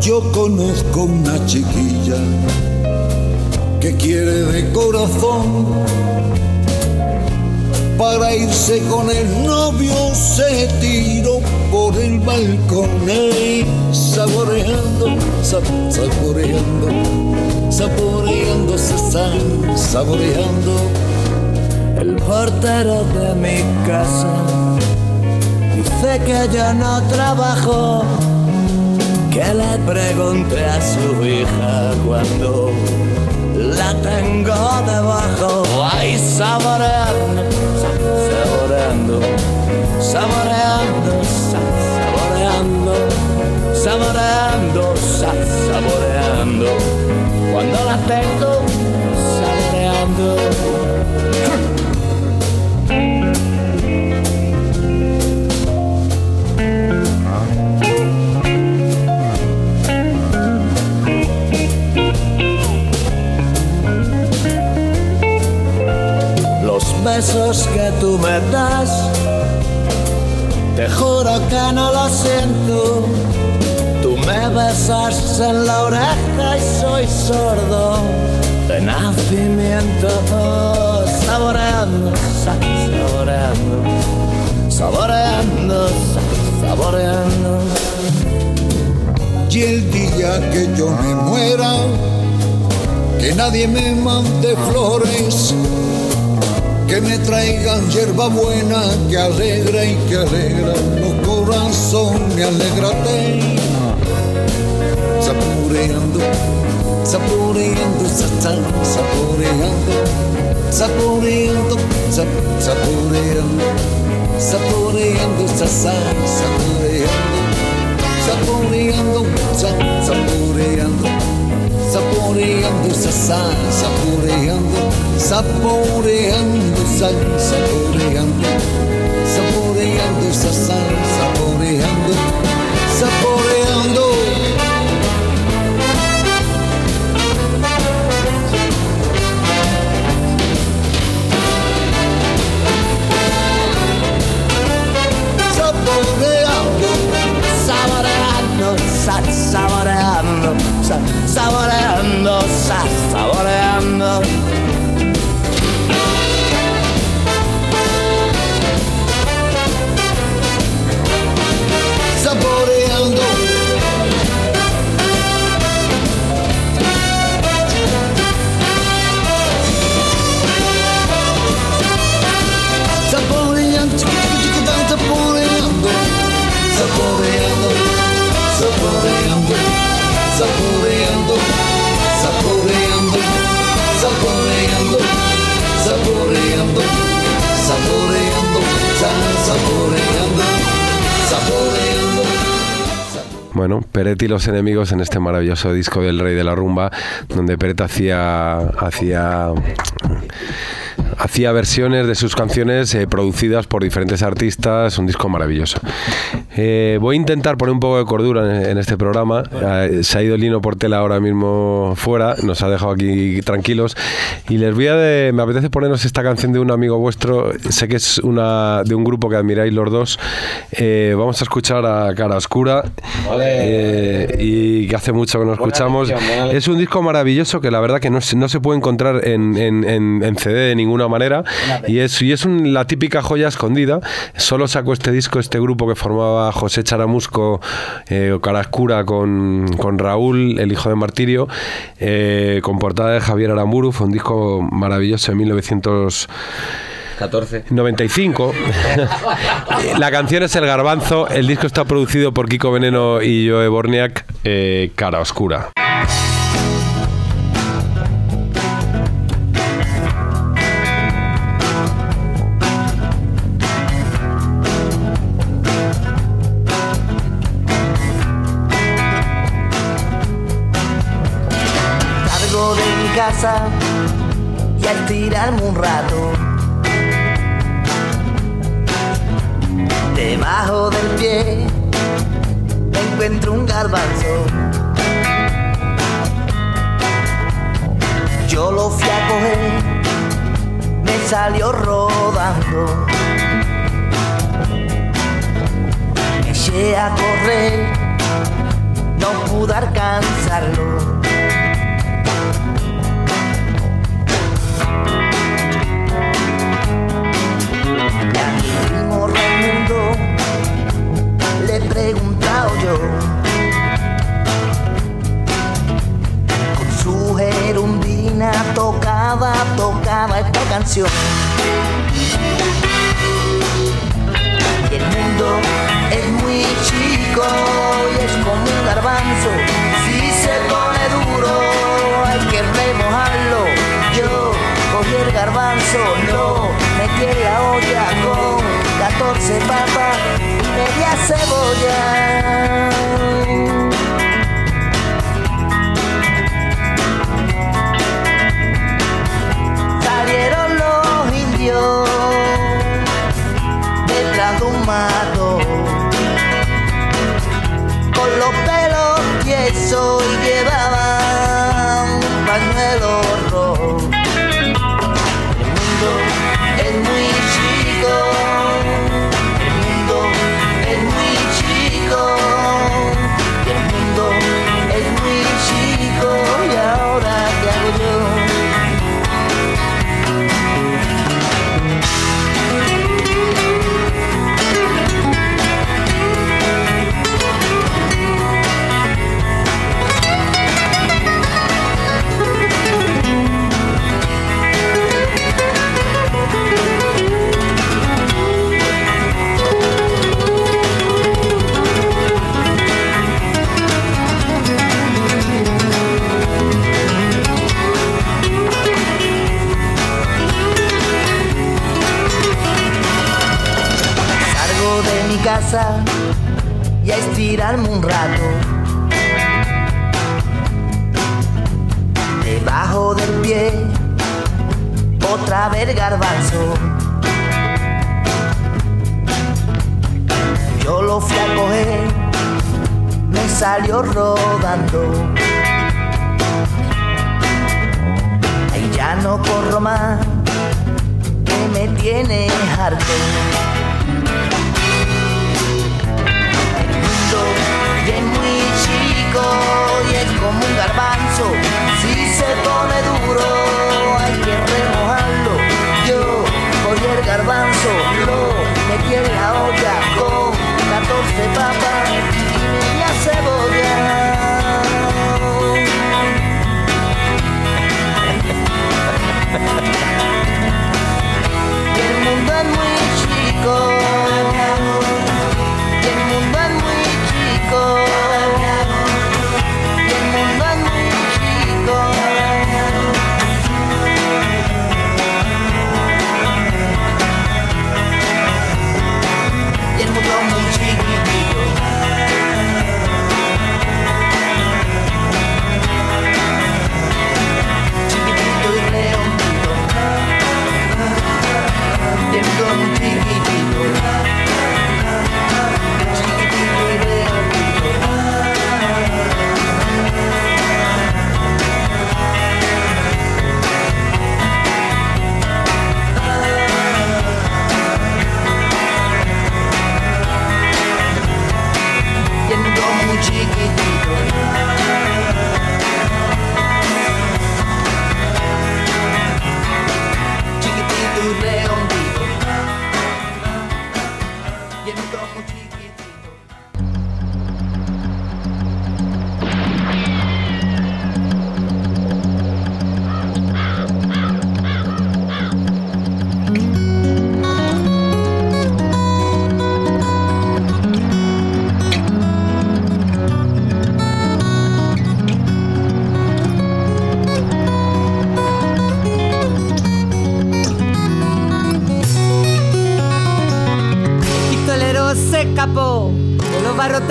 Yo conozco una chiquilla que quiere de corazón para irse con el novio se tiró por el balcón ey, saboreando, sa- saboreando, saboreando, se están saboreando. El portero de mi casa dice que yo no trabajo. Que le pregunte a su hija cuando la tengo debajo. Ay, saboreando, sa- saboreando, saboreando, sa- saboreando, saboreando, sa- saboreando. Cuando la tengo saboreando. Besos que tú me das, te juro que no lo siento. Tú me besas en la oreja y soy sordo de nacimiento. Saboreando, sa- saboreando, saboreando, sa- saboreando. Y el día que yo me muera, que nadie me mande flores, que me traigan hierba buena que alegra y que alegra los corazones, alégrate. Saboreando, saboreando, sa- sa- saboreando, saboreando, sa- saboreando, saboreando, sa- sa- saboreando, saboreando sassá, saboreando, saboreando san, saboreando, saboreando sassá, saboreando, saboreando. Saboreando, saboreando, saboreando, saboreando. Peret y los enemigos en este maravilloso disco del Rey de la Rumba, donde Peret hacía hacía hacía versiones de sus canciones eh, producidas por diferentes artistas, un disco maravilloso. Eh, voy a intentar poner un poco de cordura en, en este programa. Eh, se ha ido Lino Portela ahora mismo fuera, nos ha dejado aquí tranquilos y les voy a de, me apetece ponernos esta canción de un amigo vuestro. Sé que es una de un grupo que admiráis los dos. Eh, vamos a escuchar a Cara Oscura eh, y que hace mucho que no escuchamos. elección, Es un disco maravilloso que la verdad que no, se- no se puede encontrar en, en- en- en CD de ninguna manera y es, y es un- la típica joya escondida. Solo sacó este disco este grupo que formaba José Charamusco eh, o Cara Oscura con, con Raúl, el hijo de Martirio, eh, con portada de Javier Aramburu. Fue un disco maravilloso en 1900. 14. 95. La canción es El Garbanzo. El disco está producido por Kiko Veneno y Joe Borniak. eh, Cara Oscura. Tirarme un rato. Debajo del pie encuentro un garbanzo. Yo lo fui a coger, me salió rodando. Me eché a correr, no pude alcanzarlo Y Raimundo le he preguntado yo. Con su gerundina tocaba, tocaba esta canción 14 papas y media cebolla. Salieron los indios detrás de un mato con los pelos tiesos y a estirarme un rato. Debajo del pie, otra vez garbanzo. Yo lo fui a coger, me salió rodando. Ahí ya no corro más, que me tiene harto. y es muy chico y es como un garbanzo. Si se pone duro hay que remojarlo. Yo soy el garbanzo, lo metí en la olla con 14 papas y media cebolla. *laughs*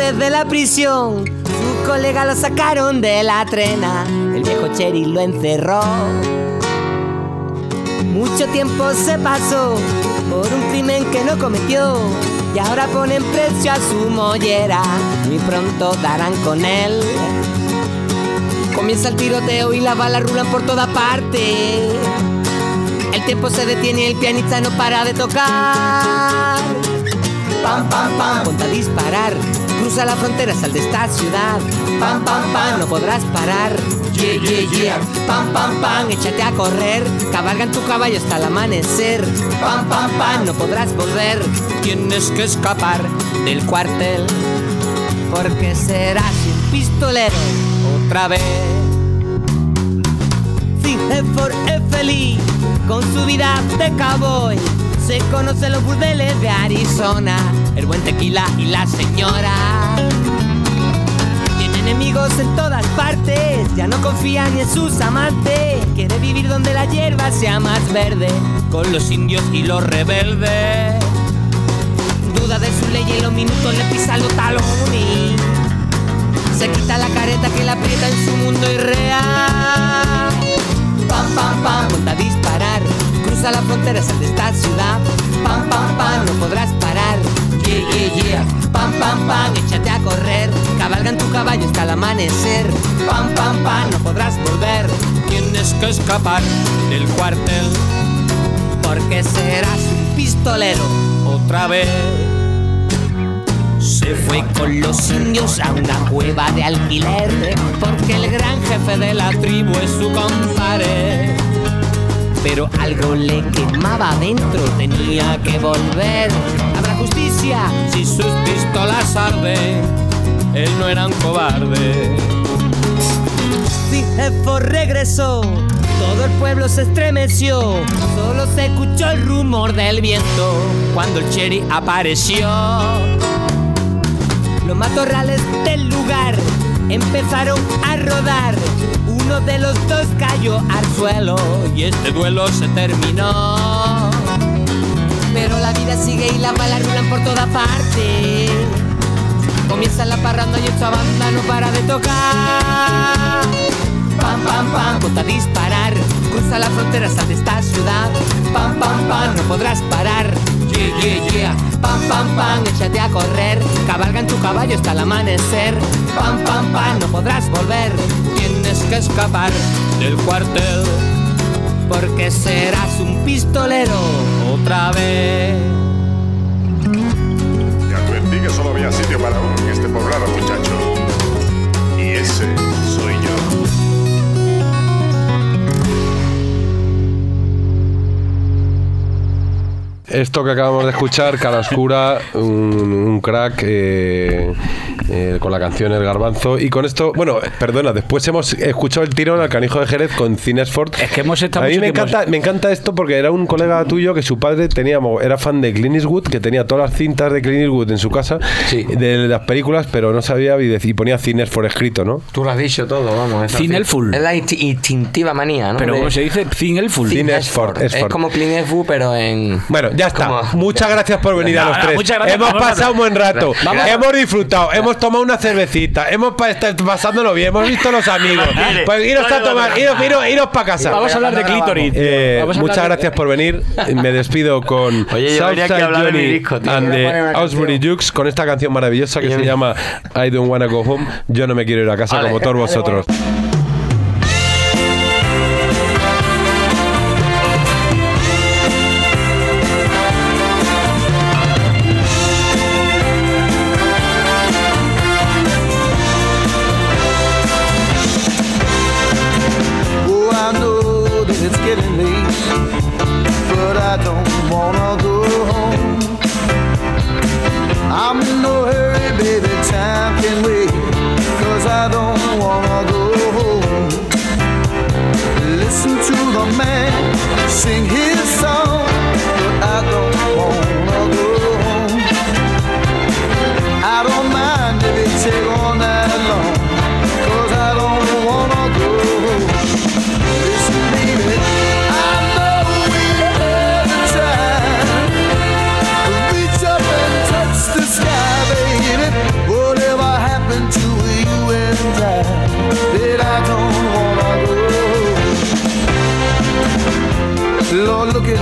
Barrotes de la prisión. Sus colegas lo sacaron de la trena. El viejo Cherry lo encerró. Mucho tiempo se pasó por un crimen que no cometió. Y ahora ponen precio a su mollera. Muy pronto darán con él. Comienza el tiroteo y las balas rulan por toda parte. El tiempo se detiene y el pianista no para de tocar. Pam, pam, pam, ponte a disparar. Cruza la frontera, sal de esta ciudad. Pam, pam, pam, no podrás parar. Yeah, yeah, yeah. Pam, pam, pam, échate a correr. Cabalga en tu caballo hasta el amanecer. Pam, pam, pam, no podrás volver. Tienes que escapar del cuartel. Porque serás un pistolero otra vez. Ford es feliz con su vida de cowboy. Se conocen los burdeles de Arizona, el buen tequila y la señora. Enemigos en todas partes, ya no confía ni en sus amantes. Quiere vivir donde la hierba sea más verde, con los indios y los rebeldes. Duda de su ley y en los minutos le pisa los talones. Se quita la careta que la aprieta en su mundo irreal. Pam, pam, pam, ponte a disparar. Cruza la frontera, sal de esta ciudad. Pam, pam, pam, no podrás parar. Pam, pam, pam, échate a correr. Cabalga en tu caballo hasta el amanecer. Pam, pam, pam, no podrás volver. Tienes que escapar del cuartel. Porque serás un pistolero otra vez. Se fue con los indios a una cueva de alquiler porque el gran jefe de la tribu es su compadre. Pero algo le quemaba adentro, tenía que volver. Si sus pistolas arden. Él no era un cobarde. Fijefo regresó, todo el pueblo se estremeció, solo se escuchó el rumor del viento cuando el cherry apareció. Los matorrales del lugar empezaron a rodar. Uno de los dos cayó al suelo y este duelo se terminó. Pero la vida sigue y las balas rulan por toda parte. Comienza la parranda y esta banda no para de tocar. Pam, pam, pam, ponte a disparar. Cruza la frontera, sal de esta ciudad. Pam, pam, pam, no podrás parar. Yeah, yeah, yeah. Pam, pam, pam, échate a correr. Cabalga en tu caballo hasta el amanecer. Pam, pam, pam, no podrás volver. Tienes que escapar del cuartel. Porque serás un pistolero otra vez. Te advertí que solo había sitio para uno en este poblado, muchacho. Esto que acabamos de escuchar, Cara Oscura, un, un crack eh, eh, con la canción El Garbanzo. Y con esto, bueno, perdona, después hemos escuchado el tirón al canijo de Jerez con Cinesford. Es que hemos estado A mí me encanta, me encanta esto porque era un colega tuyo que su padre tenía, era fan de Clint Eastwood, que tenía todas las cintas de Clint Eastwood en su casa, de las películas, pero no sabía y, dec- y ponía Cinesford escrito, ¿no? Tú lo has dicho todo, vamos. es Thin así. Elful. Es la insti- instintiva manía, ¿no? Pero De- ¿cómo se dice? Thin Elful. Thin Thin Eastford. Eastford, Es como Clint Eastwood, pero en... Bueno, ya está. Como- Muchas gracias por venir a los no, tres. muchas gracias hemos pasado un buen rato. Vamos. Hemos disfrutado. Hemos tomado una cervecita. Hemos pa- pasándolo bien. Hemos visto los amigos. *laughs* Pues iros a tomar. Iros, iros, iros para casa. Vamos a hablar de clítoris. Eh, muchas gracias por venir. Me despido con *laughs* Oye, Southside hablar de mi Johnny disco, tío. and the Ausbury Jukes con esta canción maravillosa que se llama I Don't Wanna Go Home. Yo no me quiero ir a casa Vale. como todos vosotros.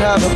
have a